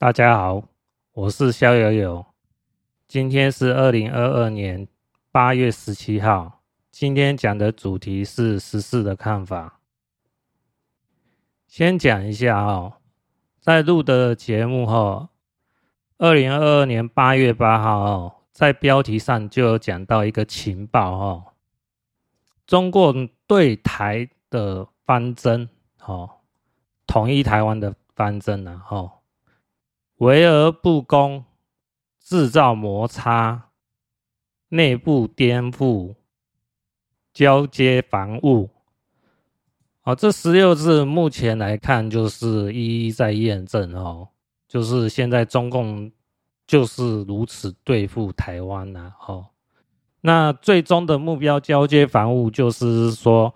大家好，我是肖友友。今天是二零二二年八月十七号。今天讲的主题是时事的看法。先讲一下哦，在录的节目后，二零二二年八月八号哦，在标题上就有讲到一个情报哦，中共对台的方针哦。统一台湾的方针，然后围而不攻，制造摩擦，内部颠覆，交接防务。好，这十六字目前来看，就是一一在验证哦，就是现在中共就是如此对付台湾呐。哦，那最终的目标交接防务，就是说。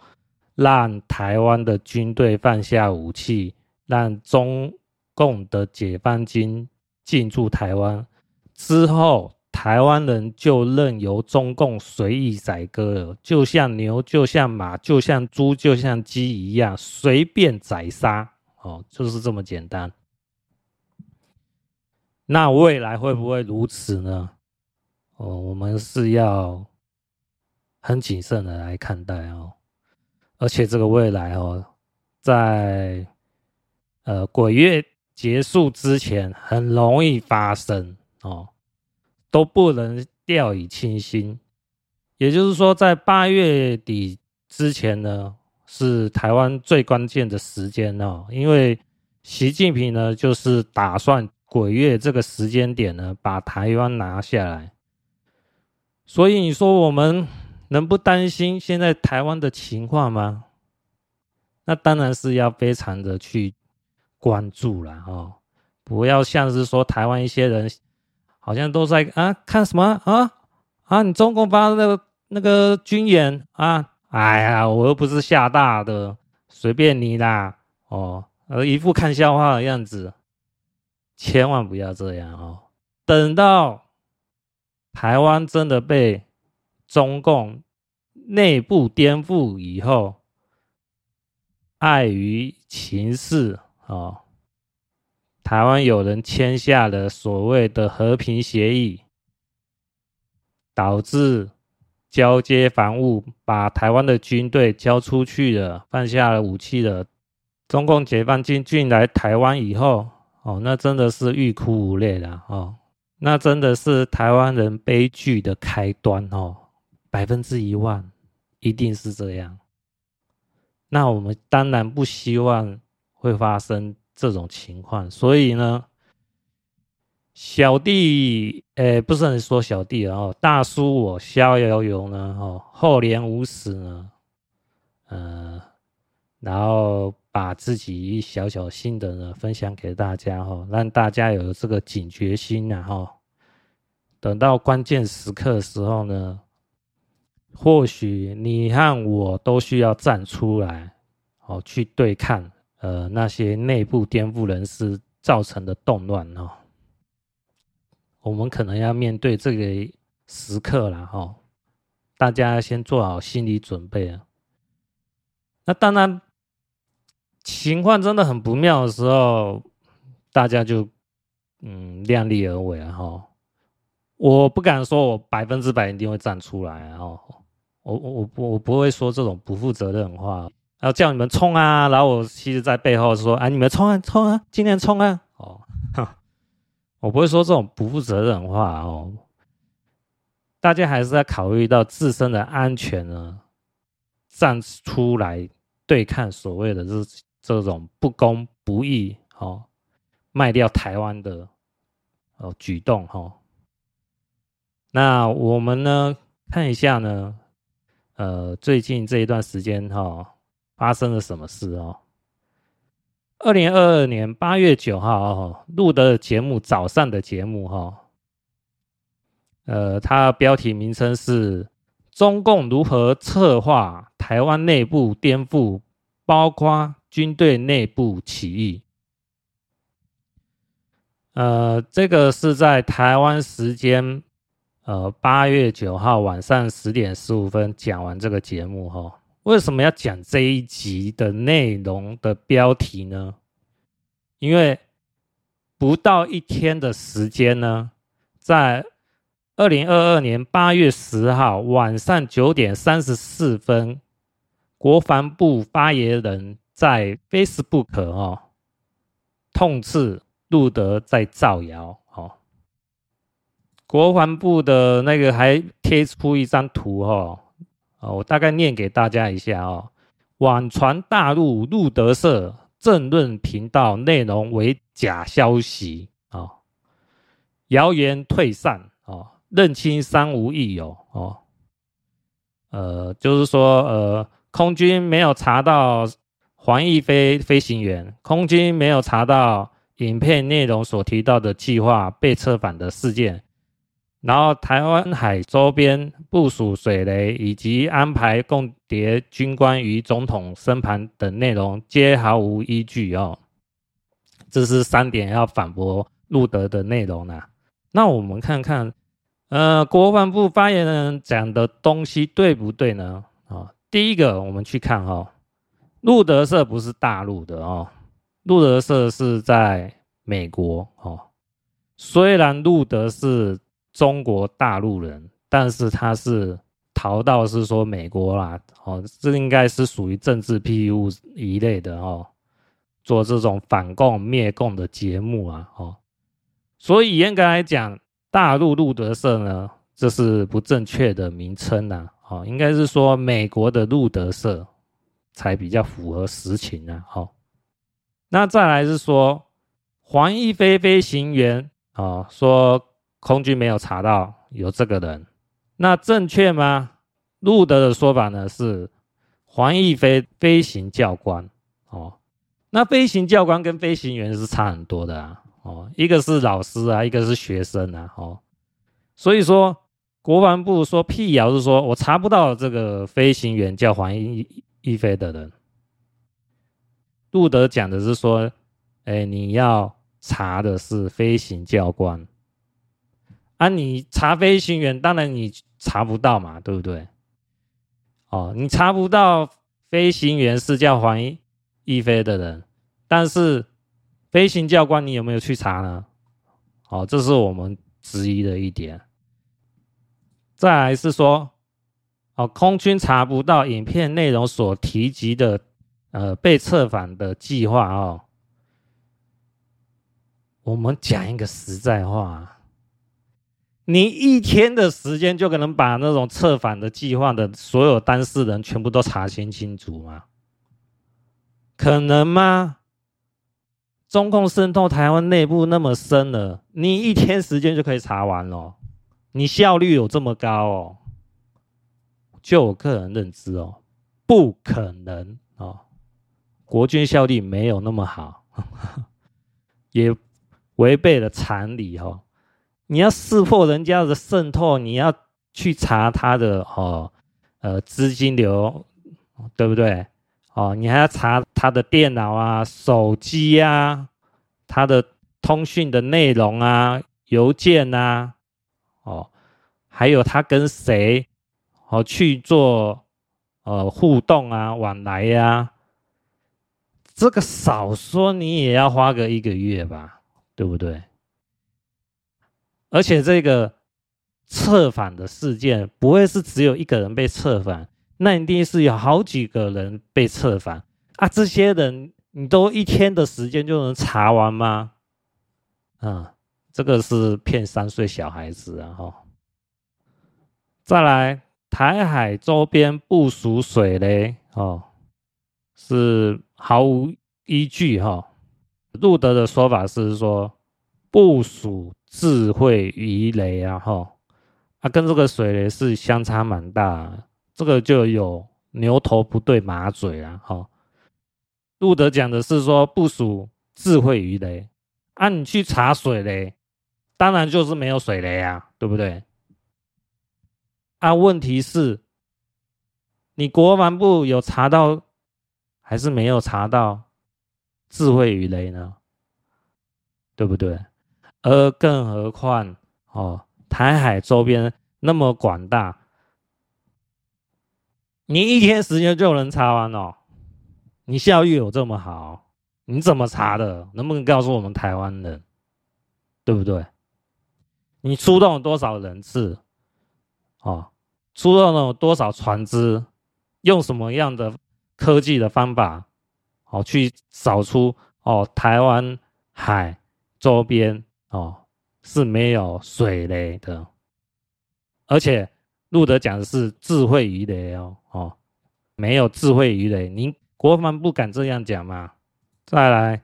让台湾的军队放下武器，让中共的解放军进驻台湾之后，台湾人就任由中共随意宰割了，就像牛，就像马，就像猪，就像鸡一样，随便宰杀。哦，就是这么简单。那未来会不会如此呢？哦，我们是要很谨慎的来看待哦。而且这个未来哦，在呃鬼月结束之前很容易发生哦，都不能掉以轻心。也就是说，在八月底之前呢，是台湾最关键的时间哦，因为习近平呢就是打算鬼月这个时间点呢把台湾拿下来。所以你说我们。能不担心现在台湾的情况吗？那当然是要非常的去关注了哦，不要像是说台湾一些人好像都在啊看什么？啊？啊，你中共发的那个那个军演啊，哎呀，我又不是吓大的，随便你啦哦，呃，一副看笑话的样子，千万不要这样哦，等到台湾真的被。中共内部颠覆以后，碍于情势哦，台湾有人签下了所谓的和平协议，导致交接防务，把台湾的军队交出去了，放下了武器了。中共解放军进来台湾以后，哦，那真的是欲哭无泪了哦，那真的是台湾人悲剧的开端哦。百分之一万，一定是这样。那我们当然不希望会发生这种情况，所以呢，小弟，诶，不是很说小弟哦，大叔我逍遥游呢，哦，厚颜无耻呢，呃，然后把自己一小小心得呢分享给大家哈，让大家有这个警觉心然后，等到关键时刻的时候呢。或许你和我都需要站出来，哦，去对抗呃那些内部颠覆人士造成的动乱哦。我们可能要面对这个时刻了哈，大家先做好心理准备啊。那当然，情况真的很不妙的时候，大家就嗯量力而为啊哈。我不敢说我百分之百一定会站出来啊。我我我我不会说这种不负责任的话，然后叫你们冲啊，然后我其实在背后说，哎，你们冲啊冲啊，今天冲啊，哦，我不会说这种不负责任的话哦。大家还是要考虑到自身的安全呢，站出来对抗所谓的这这种不公不义哦，卖掉台湾的哦举动哈。那我们呢，看一下呢。呃，最近这一段时间哈、哦，发生了什么事哦？二零二二年八月九号哦，录的节目早上的节目哈、哦，呃，它标题名称是“中共如何策划台湾内部颠覆，包括军队内部起义”。呃，这个是在台湾时间。呃，八月九号晚上十点十五分讲完这个节目哈，为什么要讲这一集的内容的标题呢？因为不到一天的时间呢，在二零二二年八月十号晚上九点三十四分，国防部发言人在 Facebook 哦，痛斥路德在造谣哦。国防部的那个还贴出一张图哦，我大概念给大家一下哦。网传大陆路德社政论频道内容为假消息啊，谣言退散啊，认清三无益有哦。呃，就是说，呃，空军没有查到黄逸飞飞行员，空军没有查到影片内容所提到的计划被策反的事件。然后，台湾海周边部署水雷以及安排共谍军官于总统身旁等内容，皆毫无依据哦。这是三点要反驳路德的内容呢、啊。那我们看看，呃，国防部发言人讲的东西对不对呢？啊、第一个，我们去看哈、哦，路德社不是大陆的哦，路德社是在美国哦。虽然路德是。中国大陆人，但是他是逃到是说美国啦，哦，这应该是属于政治庇护一类的哦，做这种反共灭共的节目啊，哦，所以严格来讲，大陆路德社呢，这是不正确的名称呐，哦，应该是说美国的路德社才比较符合实情啊，哦，那再来是说黄一飞飞行员啊，说。空军没有查到有这个人，那正确吗？路德的说法呢是黄逸飞飞行教官。哦，那飞行教官跟飞行员是差很多的啊。哦，一个是老师啊，一个是学生啊。哦，所以说国防部说辟谣是说我查不到这个飞行员叫黄逸逸飞的人，路德讲的是说，哎，你要查的是飞行教官。啊，你查飞行员，当然你查不到嘛，对不对？哦，你查不到飞行员是叫黄一飞的人，但是飞行教官你有没有去查呢？哦，这是我们质疑的一点。再来是说，哦，空军查不到影片内容所提及的呃被策反的计划哦。我们讲一个实在话。你一天的时间就可能把那种策反的计划的所有当事人全部都查清清楚吗？可能吗？中共渗透台湾内部那么深了，你一天时间就可以查完了？你效率有这么高哦？就我个人认知哦，不可能哦。国军效率没有那么好，也违背了常理哦。你要识破人家的渗透，你要去查他的哦，呃，资金流，对不对？哦，你还要查他的电脑啊、手机啊、他的通讯的内容啊、邮件啊，哦，还有他跟谁哦去做呃互动啊、往来呀、这个少说你也要花个一个月吧，对不对？而且这个策反的事件不会是只有一个人被策反，那一定是有好几个人被策反啊！这些人你都一天的时间就能查完吗？啊，这个是骗三岁小孩子啊！哈，再来，台海周边部署水雷哦，是毫无依据哈。路德的说法是说部署。智慧鱼雷啊，哈，啊，跟这个水雷是相差蛮大，这个就有牛头不对马嘴啊，哈。路德讲的是说部署智慧鱼雷，啊，你去查水雷，当然就是没有水雷啊，对不对？啊，问题是，你国防部有查到还是没有查到智慧鱼雷呢？对不对？而更何况哦，台海周边那么广大，你一天时间就能查完哦？你效率有这么好？你怎么查的？能不能告诉我们台湾人？对不对？你出动了多少人次？哦，出动了多少船只？用什么样的科技的方法？哦，去扫出哦台湾海周边哦是没有水雷的，而且路德讲的是智慧鱼雷哦哦，没有智慧鱼雷，您国防不敢这样讲吗？再来。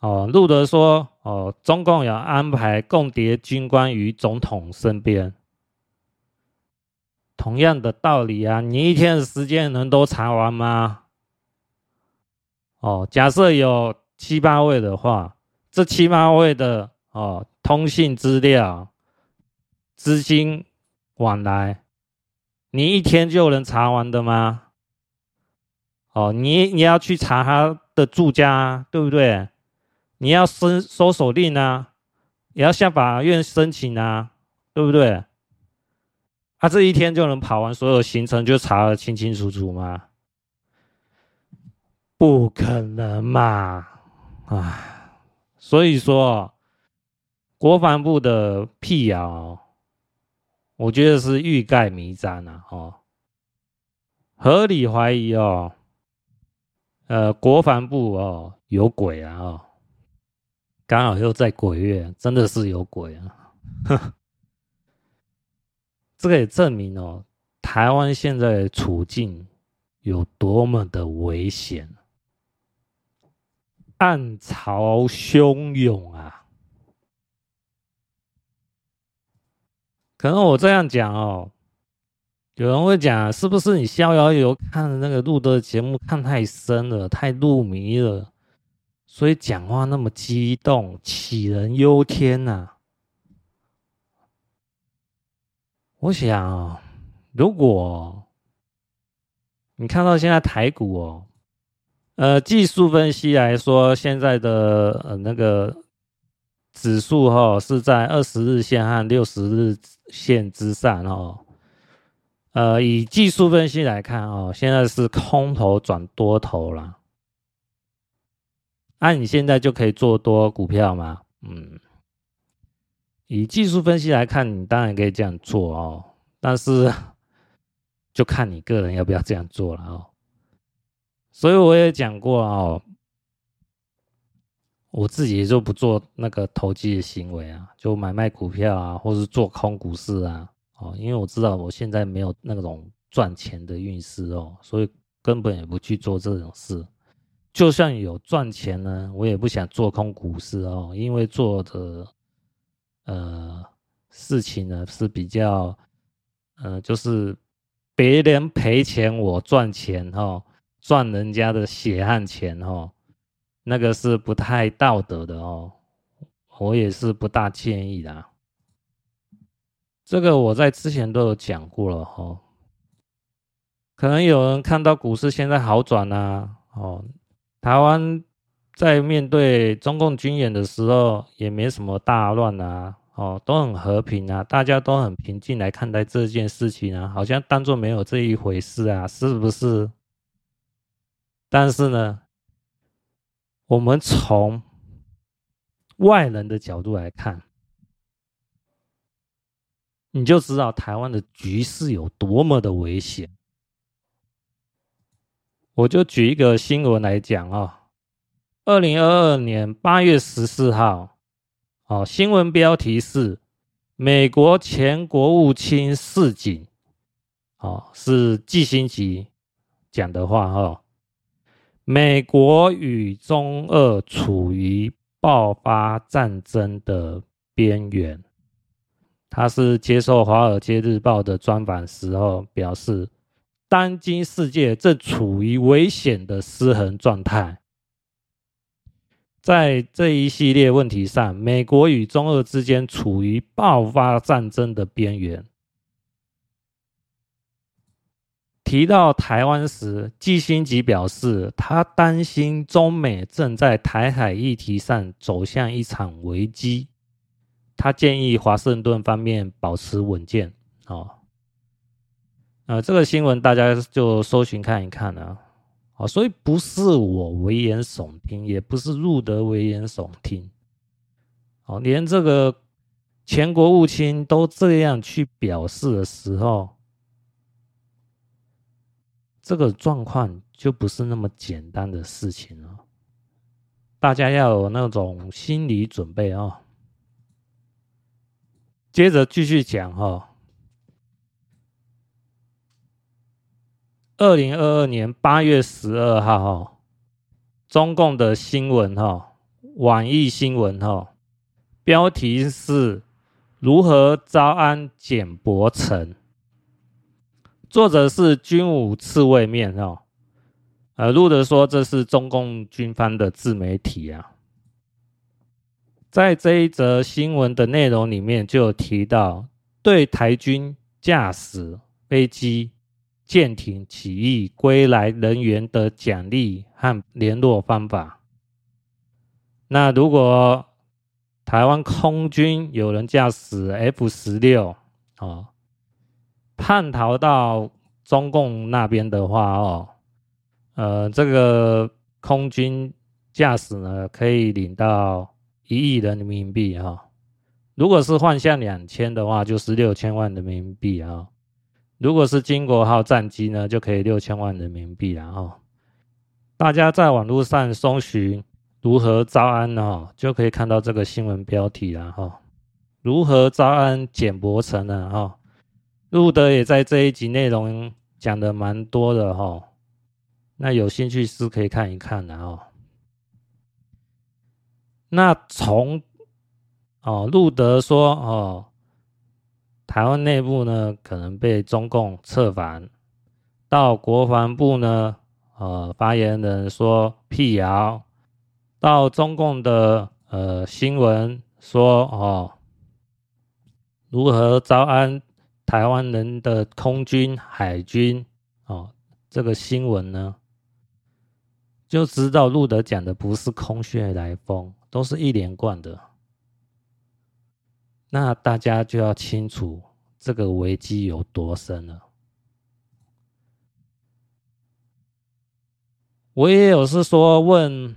哦，路德说：“哦，中共有安排共谍军官于总统身边。同样的道理啊，你一天的时间能都查完吗？哦，假设有七八位的话，这七八位的哦通信资料、资金往来，你一天就能查完的吗？哦，你你要去查他的住家，对不对？”你要申搜索令啊，也要向法院申请啊，对不对？他、啊、这一天就能跑完所有行程，就查得清清楚楚吗？不可能嘛！啊，所以说，国防部的辟谣，我觉得是欲盖弥彰啊！哦，合理怀疑哦，呃，国防部哦有鬼啊！哦。刚好又在鬼月，真的是有鬼啊！这个也证明哦，台湾现在的处境有多么的危险，暗潮汹涌啊！可能我这样讲哦，有人会讲，是不是你逍遥游看的那个路德的节目看太深了，太入迷了？所以讲话那么激动，杞人忧天呐、啊！我想，如果你看到现在台股哦，呃，技术分析来说，现在的呃那个指数哈是在二十日线和六十日线之上哦。呃，以技术分析来看哦，现在是空头转多头了。那、你现在就可以做多股票吗？嗯，以技术分析来看，你当然可以这样做哦，但是就看你个人要不要这样做了哦。所以我也讲过哦，我自己就不做那个投机的行为啊，就买卖股票啊，或是做空股市啊，哦，因为我知道我现在没有那种赚钱的运势哦，所以根本也不去做这种事。就算有赚钱呢，我也不想做空股市哦，因为做的呃事情呢是比较呃，就是别人赔钱我赚钱哦，赚人家的血汗钱哦，那个是不太道德的哦，我也是不大建议的。这个我在之前都有讲过了哦，可能有人看到股市现在好转啊，哦。台湾在面对中共军演的时候，也没什么大乱啊，哦，都很和平啊，大家都很平静来看待这件事情啊，好像当作没有这一回事啊，是不是？但是呢，我们从外人的角度来看，你就知道台湾的局势有多么的危险。我就举一个新闻来讲啊，二零二二年八月十四号，哦，新闻标题是美国前国务卿示警，哦，是季新吉讲的话哈，美国与中俄处于爆发战争的边缘。他是接受《华尔街日报》的专访时候表示。当今世界正处于危险的失衡状态，在这一系列问题上，美国与中俄之间处于爆发战争的边缘。提到台湾时，季新吉表示，他担心中美正在台海议题上走向一场危机。他建议华盛顿方面保持稳健。哦。呃，这个新闻大家就搜寻看一看啊，啊，所以不是我危言耸听，也不是入德危言耸听，哦，连这个前国务卿都这样去表示的时候，这个状况就不是那么简单的事情了。大家要有那种心理准备哦。接着继续讲哈，二零二二年八月十二号哈，中共的新闻哈，网易新闻哈，标题是如何招安简伯成，作者是军武刺猬面哦。呃，路德说这是中共军方的自媒体啊，在这一则新闻的内容里面就有提到，对台军驾驶飞机、舰艇起义归来人员的奖励和联络方法。那如果台湾空军有人驾驶 F 十六哦，叛逃到中共那边的话哦。呃，这个空军驾驶呢，可以领到一亿人民币哈、如果是换向两千的话，就是六千万人民币啊、如果是金国号战机呢，就可以六千万人民币然后、大家在网络上搜寻如何招安呢、就可以看到这个新闻标题了哈、如何招安简伯成呢？哈、路德也在这一集内容讲的蛮多的哈。哦那有兴趣是可以看一看的哦。那从哦，路德说哦，台湾内部呢可能被中共策反，到国防部呢，呃，发言人说辟谣，到中共的呃新闻说哦，如何招安台湾人的空军、海军哦，这个新闻呢？就知道路德讲的不是空穴来风，都是一连贯的。那大家就要清楚这个危机有多深了。我也有是说问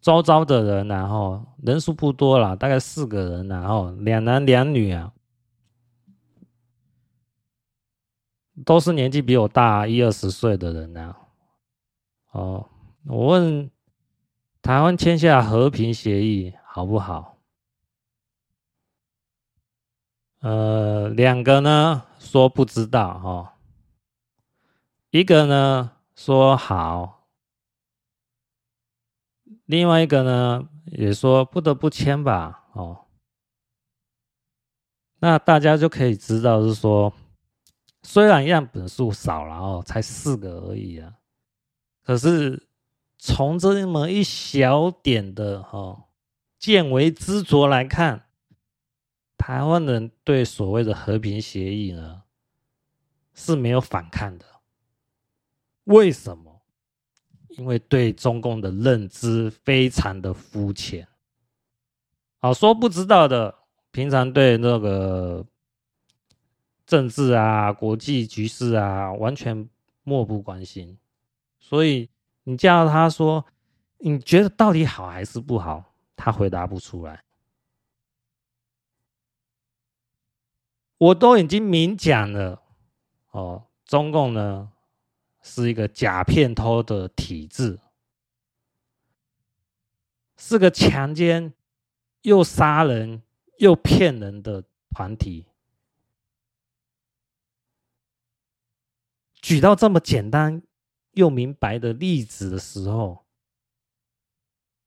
周遭的人，然后人数不多了，大概四个人，然后两男两女啊，都是年纪比我大一二十岁的人啊。哦，我问台湾签下和平协议好不好？呃，两个呢说不知道、哦，一个呢说好，另外一个呢也说不得不签吧。哦，那大家就可以知道是说，虽然样本数少了哦，才四个而已啊。可是，从这么一小点的哈见微知著来看，台湾人对所谓的和平协议呢是没有反抗的。为什么？因为对中共的认知非常的肤浅。好，说不知道的，平常对那个政治啊、国际局势啊，完全漠不关心。所以你叫他说，你觉得到底好还是不好？他回答不出来。我都已经明讲了，哦，中共呢是一个假骗偷的体制，是个强奸又杀人又骗人的团体。举到这么简单。又明白的例子的时候，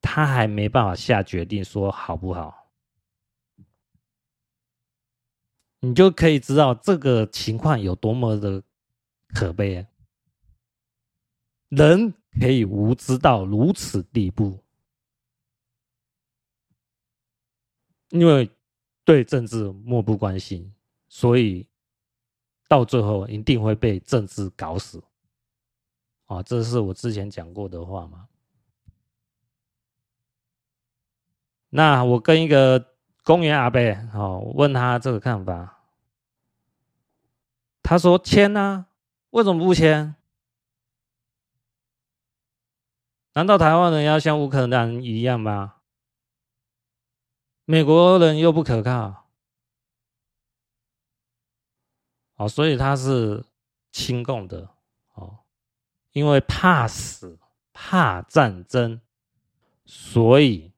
他还没办法下决定说好不好，你就可以知道这个情况有多么的可悲。人可以无知到如此地步，因为对政治漠不关心，所以到最后一定会被政治搞死。啊，这是我之前讲过的话吗？那我跟一个公园阿伯，哦，问他这个看法，他说签啊，为什么不签？难道台湾人要像乌克兰一样吗？美国人又不可靠，哦，所以他是亲共的哦，因为怕死、怕战争，所以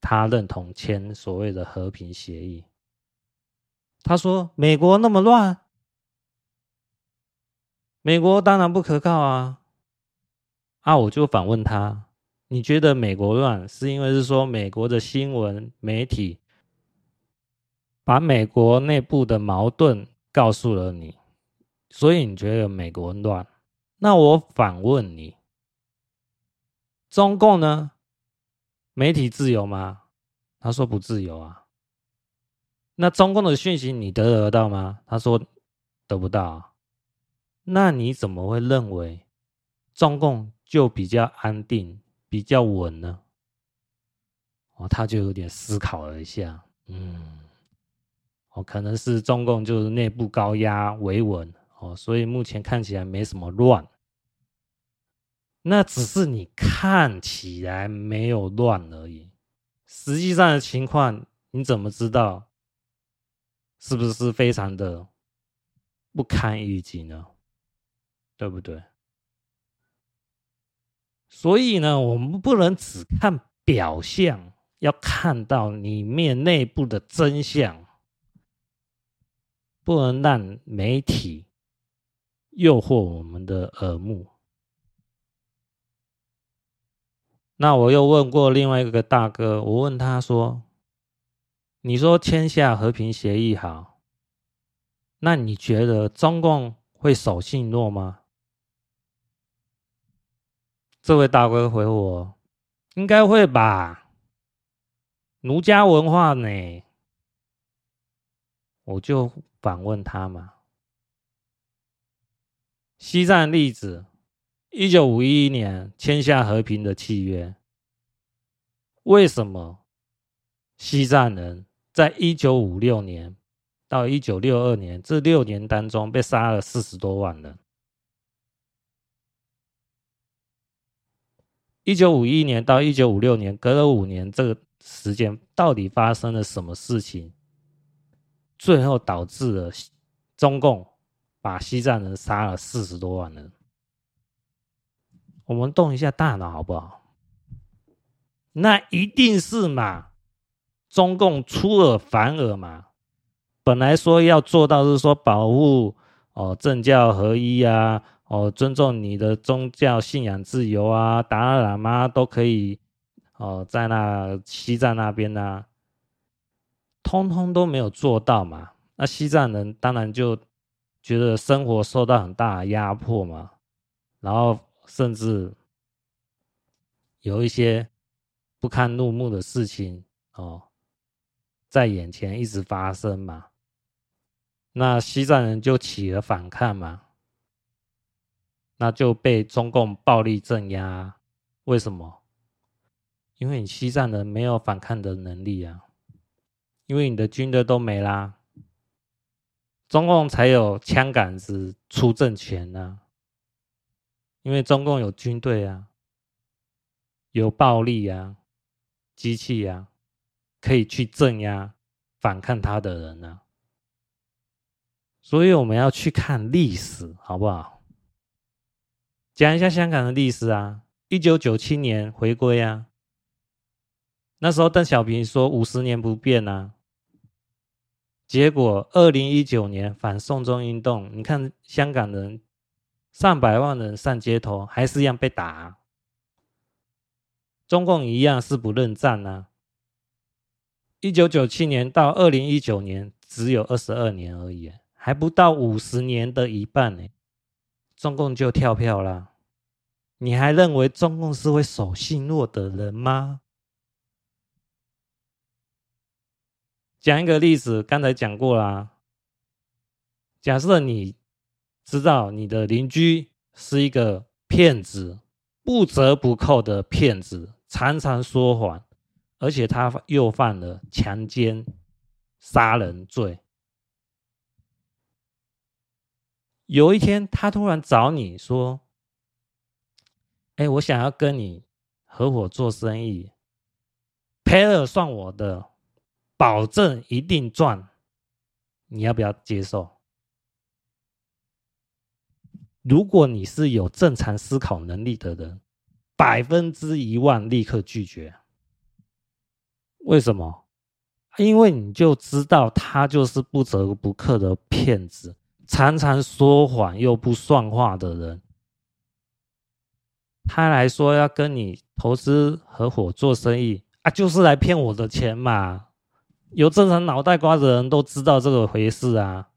他认同签所谓的和平协议。他说：“美国那么乱，美国当然不可靠啊！”啊，我就反问他。你觉得美国乱是因为是说美国的新闻媒体把美国内部的矛盾告诉了你，所以你觉得美国乱？那我反问你，中共呢？媒体自由吗？他说不自由啊。那中共的讯息你得得到吗？他说得不到。那你怎么会认为中共就比较安定？比较稳呢，哦，他就有点思考了一下，嗯，哦，可能是中共就是内部高压维稳，哦，所以目前看起来没什么乱，那只是你看起来没有乱而已，实际上的情况你怎么知道？是不是非常的不堪一击呢？对不对？所以呢，我们不能只看表象，要看到里面内部的真相，不能让媒体诱惑我们的耳目。那我又问过另外一个大哥，我问他说：“你说签下和平协议好，那你觉得中共会守信诺吗？”这位大哥回我：“应该会吧，儒家文化呢？”我就反问他嘛：“西藏例子，一九五一年签下和平的契约，为什么西藏人在一九五六年到一九六二年这六年当中被杀了四十多万人？”一九五一年到一九五六年，隔了五年，这个时间到底发生了什么事情？最后导致了中共把西藏人杀了四十多万人。我们动一下大脑好不好？那一定是嘛，中共出尔反尔嘛。本来说要做到是说保护哦政教合一啊。哦，尊重你的宗教信仰自由啊，达赖喇嘛都可以哦，在那西藏那边呢、啊，通通都没有做到嘛。那西藏人当然就觉得生活受到很大的压迫嘛，然后甚至有一些不堪入目的事情哦，在眼前一直发生嘛。那西藏人就起了反抗嘛。那就被中共暴力镇压，为什么？因为你西藏人没有反抗的能力啊，因为你的军队都没啦，中共才有枪杆子出政权呢。因为中共有军队啊，有暴力啊，机器啊，可以去镇压反抗他的人呢。所以我们要去看历史，好不好？讲一下香港的历史啊，一九九七年回归啊，那时候邓小平说五十年不变啊，结果二零一九年反送中运动，你看香港人上百万人上街头，还是一样被打啊，中共一样是不认账啊，一九九七年到二零一九年只有二十二年而已，还不到五十年的一半呢。中共就跳票了，你还认为中共是会守信诺的人吗？讲一个例子，刚才讲过啦。假设你知道你的邻居是一个骗子，不折不扣的骗子，常常说谎，而且他又犯了强奸、杀人罪。有一天，他突然找你说：“哎、我想要跟你合伙做生意，赔了算我的，保证一定赚，你要不要接受？如果你是有正常思考能力的人，百分之一万立刻拒绝。为什么？因为你就知道他就是不折不扣的骗子，常常说谎又不算话的人。他来说要跟你投资合伙做生意啊，就是来骗我的钱嘛。有正常脑袋瓜的人都知道这个回事啊。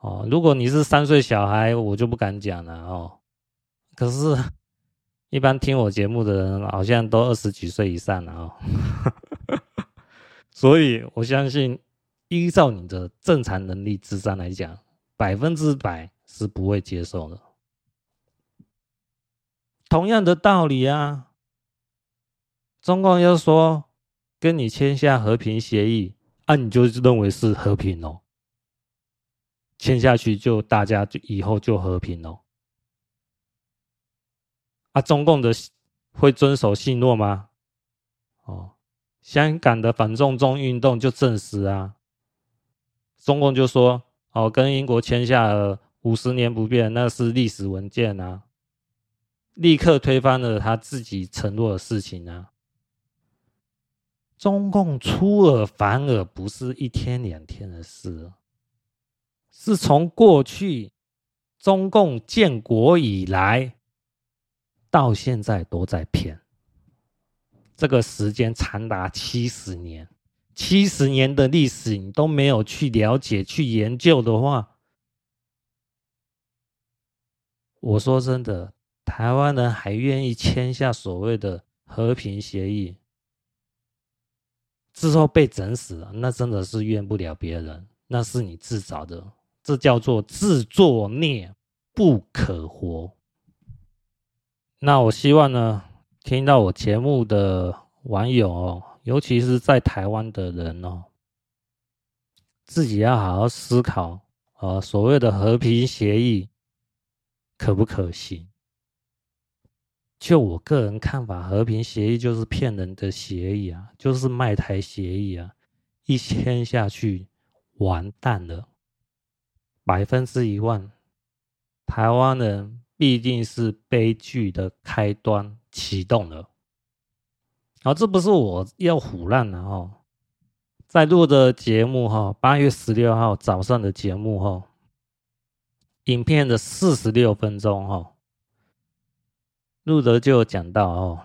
哦，如果你是三岁小孩，我就不敢讲了哦。可是，一般听我节目的人好像都二十几岁以上了哦。所以我相信，依照你的正常能力、智商来讲，百分之百是不会接受的。同样的道理啊，中共要说跟你签下和平协议，啊，你就认为是和平哦。签下去就大家就以后就和平了，啊，中共的会遵守信诺吗？哦，香港的反送中运动就证实啊，中共就说哦，跟英国签下了五十年不变，那是历史文件啊，立刻推翻了他自己承诺的事情啊。中共出尔反尔不是一天两天的事。是从过去中共建国以来到现在都在骗，这个时间长达七十年，七十年的历史你都没有去了解、去研究的话，我说真的，台湾人还愿意签下所谓的和平协议，之后被整死了，那真的是怨不了别人，那是你自找的。这叫做自作孽不可活。那我希望呢，听到我节目的网友哦，尤其是在台湾的人哦，自己要好好思考啊，所谓的和平协议可不可行？就我个人看法，和平协议就是骗人的协议啊，就是卖台协议啊，一签下去完蛋了。百分之一万，台湾人必定是悲剧的开端启动了。好，这不是我要唬烂了哈，在录的节目哈，八月十六号早上的节目哈，影片的四十六分钟哈，路德就讲到哦，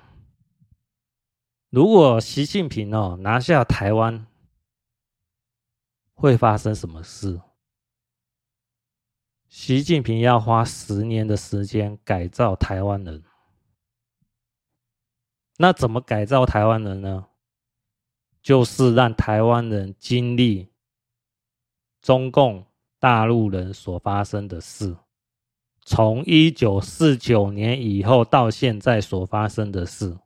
如果习近平哦拿下台湾，会发生什么事？习近平要花十年的时间改造台湾人，那怎么改造台湾人呢？就是让台湾人经历中共大陆人所发生的事，从一九四九年以后到现在所发生的事，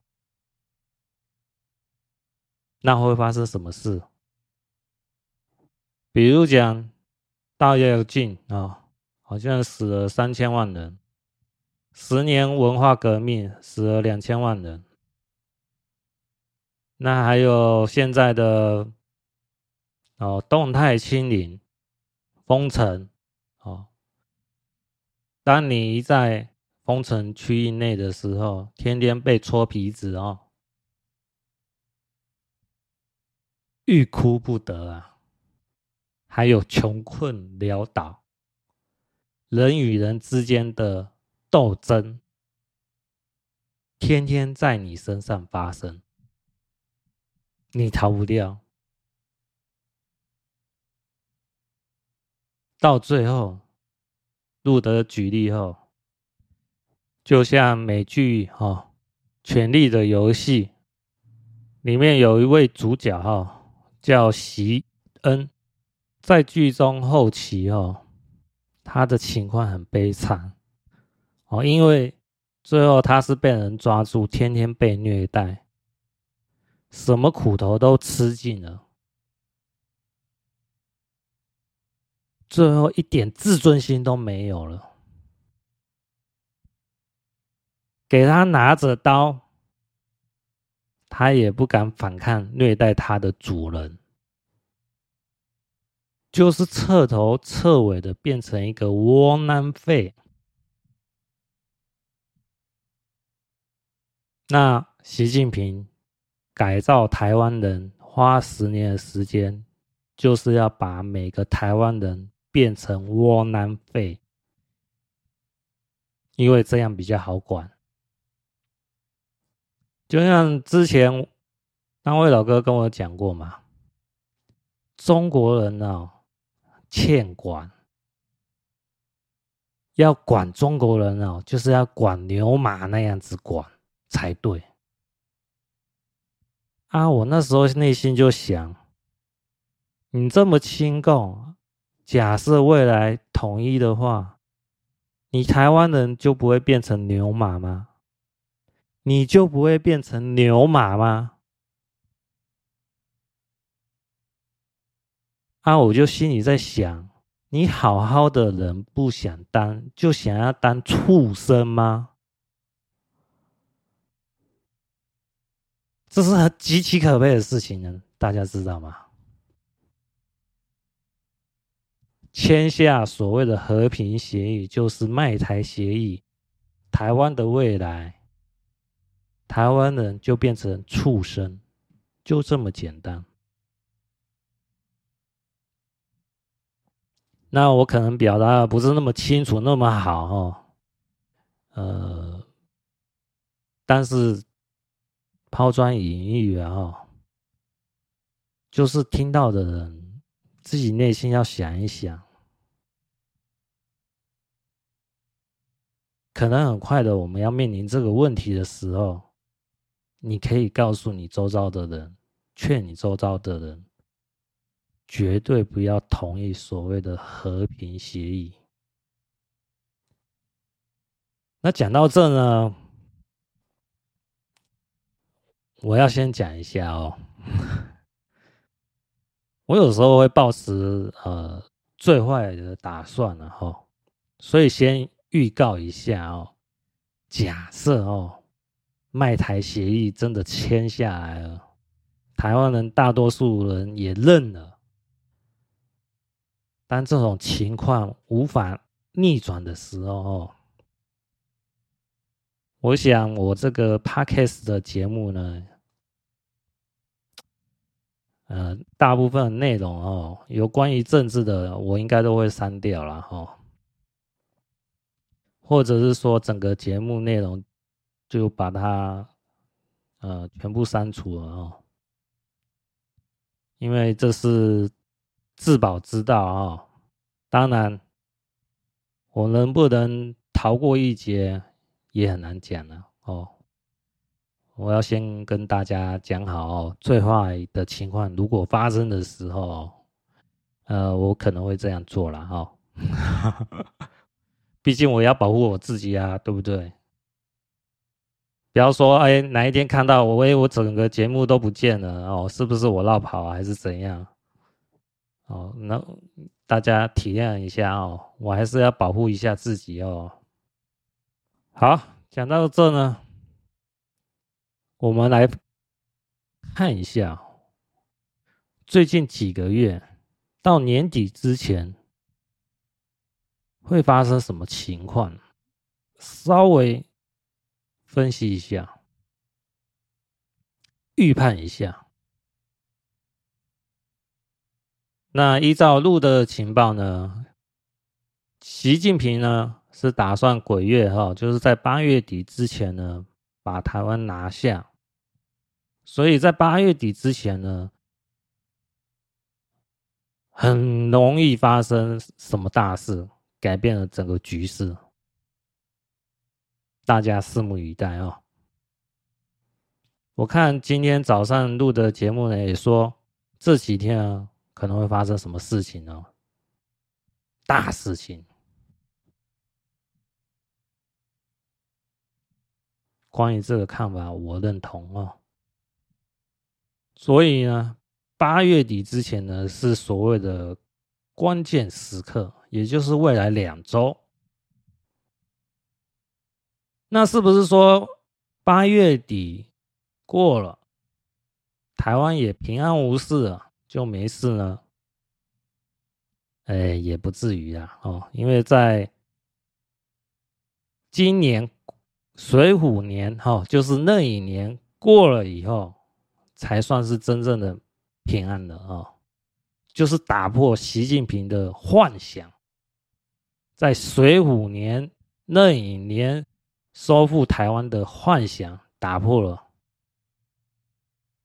那会发生什么事？比如讲大跃进啊。好像死了三千万人，十年文化革命死了两千万人，那还有现在的哦动态清零、封城，当你在封城区域内的时候，天天被搓皮子哦，欲哭不得啊，还有穷困潦倒。人与人之间的斗争，天天在你身上发生，你逃不掉。到最后，路德举例后，就像美剧哈《权力的游戏》里面有一位主角哈，叫席恩，在剧中后期哈。他的情况很悲惨。哦，因为最后他是被人抓住，天天被虐待，什么苦头都吃尽了，最后一点自尊心都没有了。给他拿着刀，他也不敢反抗虐待他的主人，就是彻头彻尾的变成一个窝囊废。那习近平改造台湾人花十年的时间，就是要把每个台湾人变成窝囊废，因为这样比较好管。就像之前那位老哥跟我讲过嘛，中国人呢，欠管，要管中国人哦，就是要管牛马那样子管才对。啊，我那时候内心就想，你这么亲共，假设未来统一的话，你台湾人就不会变成牛马吗？你就不会变成牛马吗？啊，我就心里在想，你好好的人不想当，就想要当畜生吗？这是很极其可悲的事情呢，大家知道吗？签下所谓的和平协议，就是卖台协议，台湾的未来。台湾人就变成畜生，就这么简单。那我可能表达不是那么清楚，那么好哦。呃，但是抛砖引玉啊，就是听到的人自己内心要想一想，可能很快的，我们要面临这个问题的时候。你可以告诉你周遭的人，劝你周遭的人，绝对不要同意所谓的和平协议。那讲到这呢，我要先讲一下哦。我有时候会抱持呃最坏的打算，了哈，所以先预告一下哦。假设哦。卖台协议真的签下来了，台湾人大多数人也认了。当这种情况无法逆转的时候哦，我想我这个 Podcast 的节目呢，呃，大部分内容哦，有关于政治的，我应该都会删掉了哈，或者是说整个节目内容。就把它呃全部删除了哦，因为这是自保之道啊。当然，我能不能逃过一劫也很难讲了哦。我要先跟大家讲好哦，最坏的情况如果发生的时候，呃，我可能会这样做了哈。毕竟我要保护我自己啊，对不对？不要说，哎，哪一天看到我，哎，我整个节目都不见了哦，是不是我落跑还是怎样？哦，那大家体谅一下哦，我还是要保护一下自己哦。好，讲到这呢，我们来看一下最近几个月到年底之前会发生什么情况，稍微。分析一下，预判一下。那依照路的情报呢，习近平呢是打算鬼月哈，就是在八月底之前呢把台湾拿下。所以在八月底之前呢，很容易发生什么大事，改变了整个局势。大家拭目以待哦。我看今天早上录的节目呢，也说这几天啊可能会发生什么事情呢，大事情。关于这个看法，我认同哦。所以呢，八月底之前呢是所谓的关键时刻，也就是未来两周。那是不是说八月底过了，台湾也平安无事了，就没事呢？哎，也不至于啊哦，因为在今年水虎年哈，就是那一年过了以后，才算是真正的平安的哦，就是打破习近平的幻想，在水虎年那一年收复台湾的幻想打破了，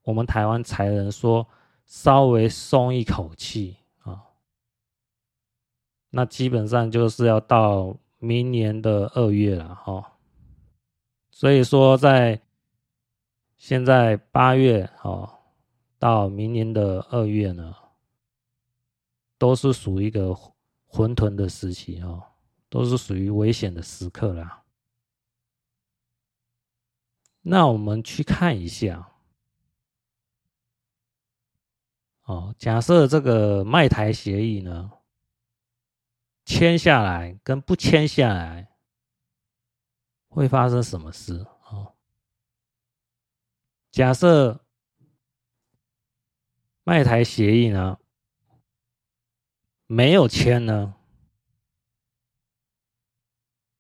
我们台湾才能说稍微松一口气啊。那基本上就是要到明年的二月了哈，所以说在现在八月哦，到明年的二月呢，都是属于一个混沌的时期哦，都是属于危险的时刻啦。那我们去看一下，哦，假设这个卖台协议呢，签下来跟不签下来会发生什么事？哦，假设卖台协议呢没有签呢？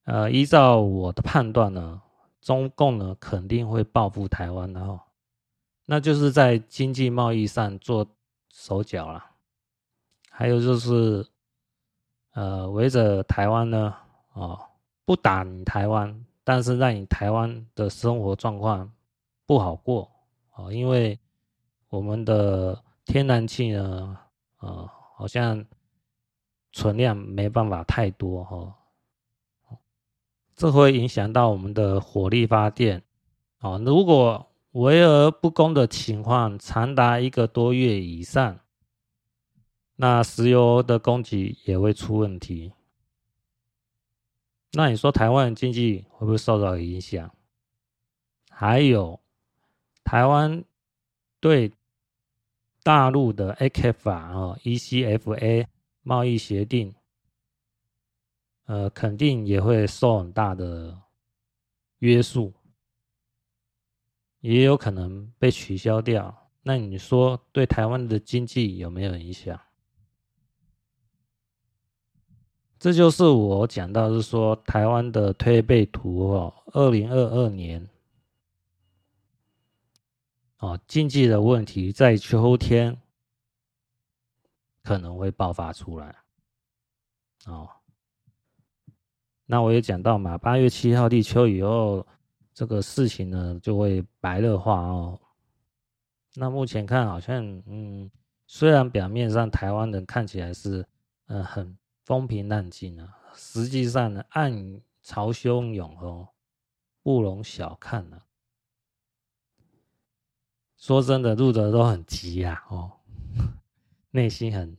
呃，依照我的判断呢，中共呢肯定会报复台湾的哦，那就是在经济贸易上做手脚了，还有就是。呃，围着台湾呢，哦，不打你台湾，但是让你台湾的生活状况不好过，哦，因为我们的天然气呢，呃，好像存量没办法太多，哈，这会影响到我们的火力发电，哦，如果围而不攻的情况长达一个多月以上。那石油的供给也会出问题，那你说台湾经济会不会受到影响？还有，台湾对大陆的 ECFA 啊、ECFA 贸易协定，呃，肯定也会受很大的约束，也有可能被取消掉。那你说对台湾的经济有没有影响？这就是我讲到，是说台湾的推背图哦，二零二二年哦，经济的问题在秋天可能会爆发出来哦。那我也讲到嘛，八月七号立秋以后，这个事情呢就会白热化哦。那目前看好像，嗯，虽然表面上台湾人看起来是，嗯，很。风平浪静啊，实际上呢，暗潮汹涌哦，不容小看呢、啊。说真的，路的都很急啊，哦，内心很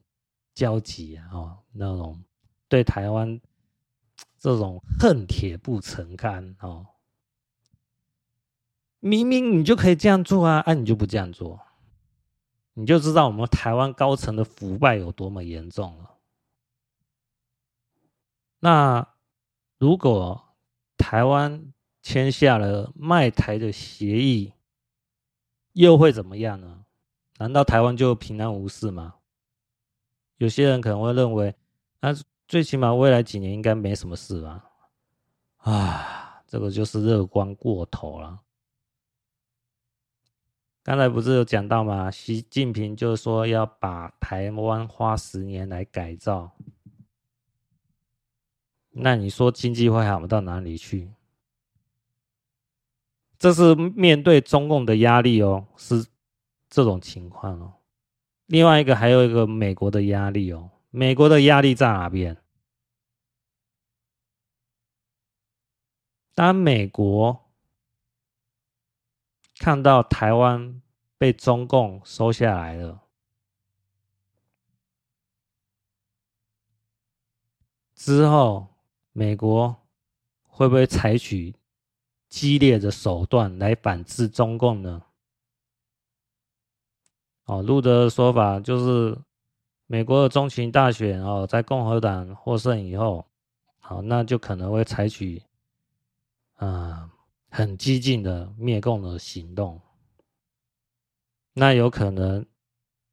焦急啊，哦，那种对台湾这种恨铁不成钢哦。明明你就可以这样做啊，啊，你就不这样做，你就知道我们台湾高层的腐败有多么严重了。那如果台湾签下了卖台的协议，又会怎么样呢？难道台湾就平安无事吗？有些人可能会认为，那最起码未来几年应该没什么事吧？啊，这个就是乐观过头了。刚才不是有讲到吗？习近平就是说要把台湾花十年来改造。那你说经济会好到哪里去？这是面对中共的压力哦，是这种情况哦。另外一个还有一个美国的压力哦，美国的压力在哪边？当美国看到台湾被中共收下来了之后，美国会不会采取激烈的手段来反制中共呢？哦，路德的说法就是，美国的中期大选哦，在共和党获胜以后，好，那就可能会采取，啊，很激进的灭共的行动。那有可能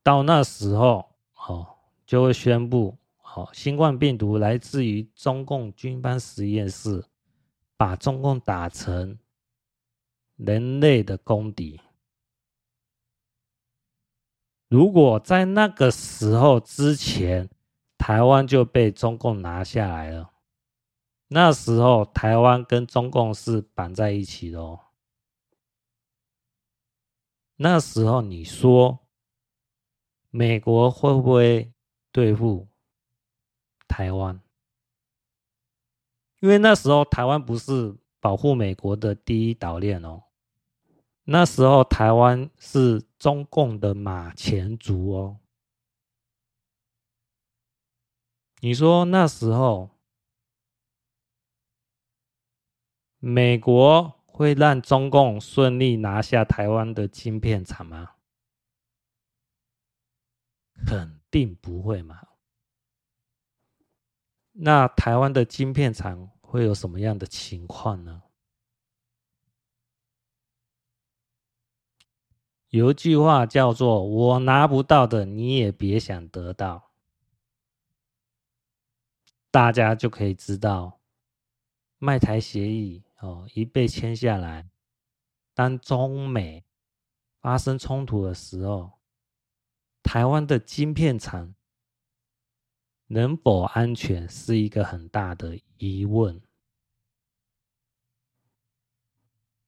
到那时候哦，就会宣布哦，新冠病毒来自于中共军方实验室，把中共打成人类的公敌。如果在那个时候之前，台湾就被中共拿下来了，那时候台湾跟中共是绑在一起的哦。那时候你说美国会不会对付台湾？因为那时候台湾不是保护美国的第一岛链哦，那时候台湾是中共的马前卒哦。你说那时候美国会让中共顺利拿下台湾的晶片厂吗？肯定不会嘛。那台湾的晶片厂会有什么样的情况呢？有一句话叫做“我拿不到的，你也别想得到”，大家就可以知道，卖台协议。哦，一被签下来，当中美发生冲突的时候，台湾的晶片厂能否安全是一个很大的疑问。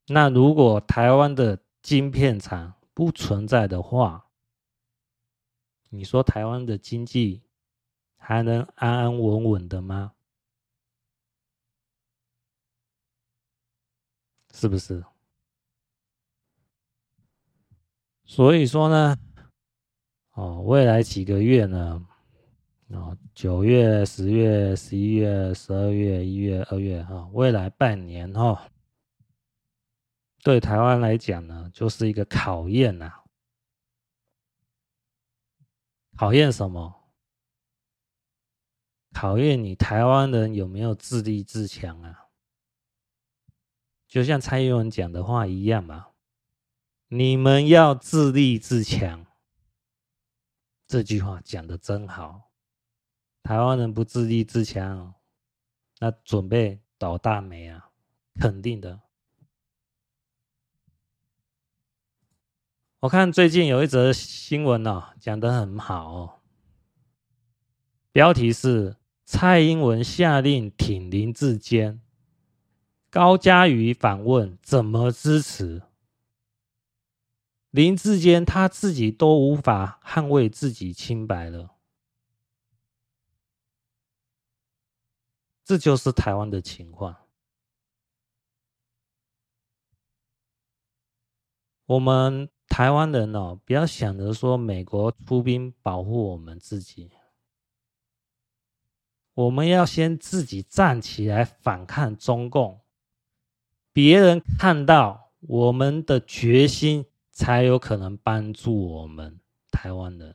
那如果台湾的晶片厂不存在的话，你说台湾的经济还能安安稳稳的吗？是不是？所以说呢，哦，未来几个月呢，哦，九月、十月、十一月、十二月、一月、二月，哈，未来半年哈，对台湾来讲呢，就是一个考验呐。考验什么？考验你台湾人有没有自立自强啊？就像蔡英文讲的话一样嘛，你们要自立自强。这句话讲得真好。台湾人不自立自强，那准备倒大霉啊，肯定的。我看最近有一则新闻哦，讲得很好哦，标题是蔡英文下令挺林志坚。高嘉瑜反问：“怎么支持？”林志坚他自己都无法捍卫自己清白了，这就是台湾的情况。我们台湾人哦，不要想着说美国出兵保护我们自己，我们要先自己站起来反抗中共。别人看到我们的决心，才有可能帮助我们台湾人。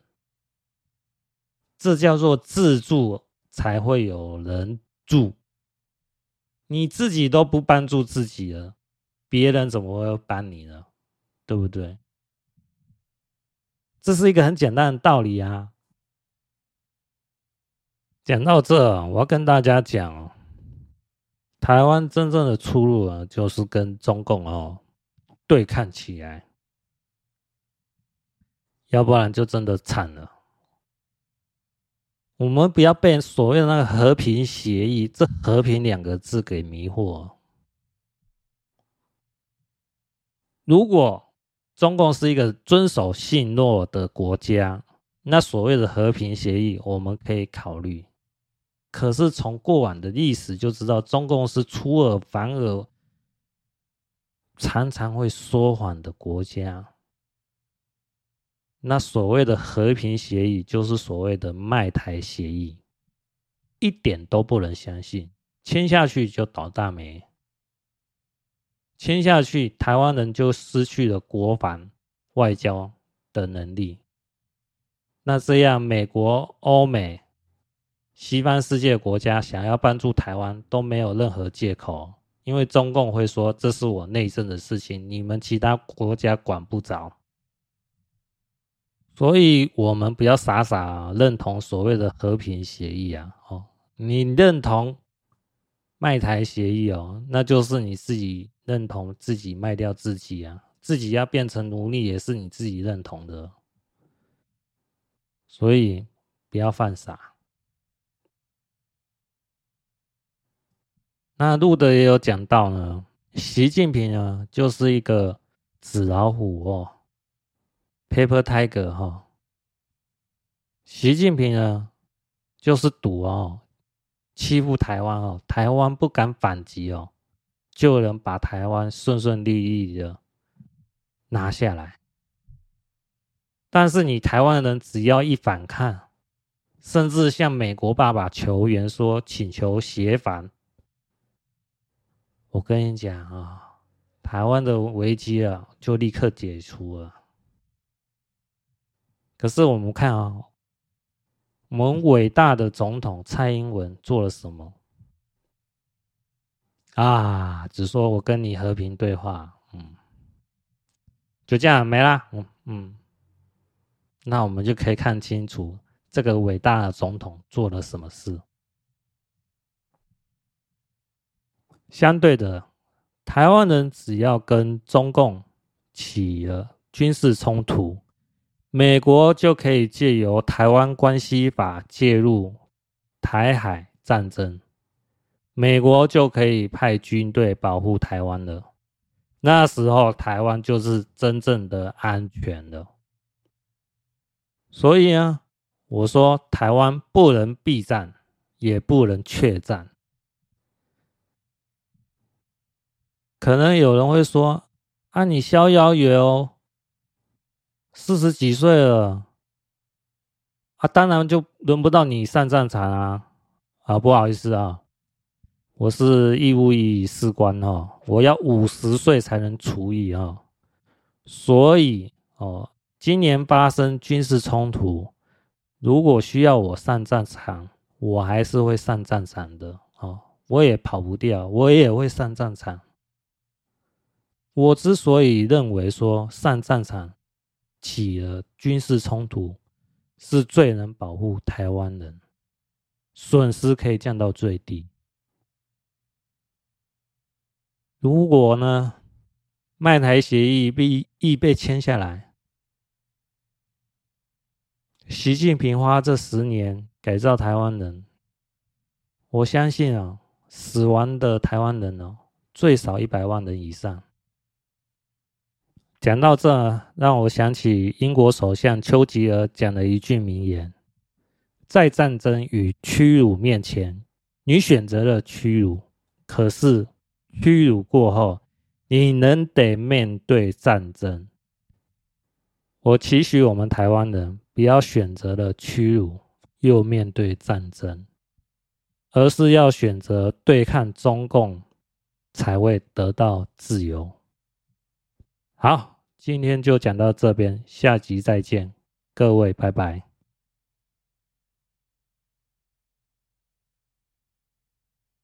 这叫做自助，才会有人助。你自己都不帮助自己了，别人怎么会帮你呢？对不对？这是一个很简单的道理啊。讲到这，我要跟大家讲。台湾真正的出路啊，就是跟中共哦对抗起来，要不然就真的惨了。我们不要被所谓的那个和平协议这“和平”两个字给迷惑。如果中共是一个遵守信诺的国家，那所谓的和平协议，我们可以考虑。可是从过往的历史就知道，中共是出尔反尔，常常会说谎的国家。那所谓的和平协议，就是所谓的卖台协议，一点都不能相信，签下去就倒大霉，签下去台湾人就失去了国防、外交的能力。那这样，美国、欧美。西方世界国家想要帮助台湾都没有任何借口，因为中共会说，这是我内政的事情，你们其他国家管不着。所以我们不要傻傻认同所谓的和平协议啊！哦，你认同卖台协议哦，那就是你自己认同自己卖掉自己啊，自己要变成奴隶也是你自己认同的，所以不要犯傻。那路德也有讲到呢，习近平呢就是一个纸老虎哦，Paper Tiger 哈、哦。习近平呢就是赌哦，欺负台湾哦，台湾不敢反击哦，就能把台湾顺顺利利的拿下来。但是你台湾人只要一反抗，甚至向美国爸爸求援说请求协防。我跟你讲啊，台湾的危机啊，就立刻解除了。可是我们看啊，我们伟大的总统蔡英文做了什么？啊，只说我跟你和平对话，嗯，就这样没啦，嗯嗯，那我们就可以看清楚这个伟大的总统做了什么事。相对的，台湾人只要跟中共起了军事冲突，美国就可以借由《台湾关系法》介入台海战争，美国就可以派军队保护台湾了。那时候，台湾就是真正的安全了。所以呢，我说台湾不能避战，也不能怯战。可能有人会说：“啊，你逍遥游四十几岁了，啊，当然就轮不到你上战场啊！啊，不好意思啊，我是义务役士官哦，我要五十岁才能除役啊，所以哦，今年发生军事冲突，如果需要我上战场，我还是会上战场的哦，我也跑不掉，我也会上战场。”我之所以认为说上战场起了军事冲突是最能保护台湾人，损失可以降到最低。如果呢，卖台协议被已被签下来，习近平花这十年改造台湾人，我相信啊，死亡的台湾人哦，最少一百万人以上。讲到这，让我想起英国首相丘吉尔讲的一句名言：“在战争与屈辱面前，你选择了屈辱；可是屈辱过后，你仍得面对战争。”我期许我们台湾人不要选择了屈辱又面对战争，而是要选择对抗中共，才会得到自由。好。今天就讲到这边，下集再见，各位，拜拜。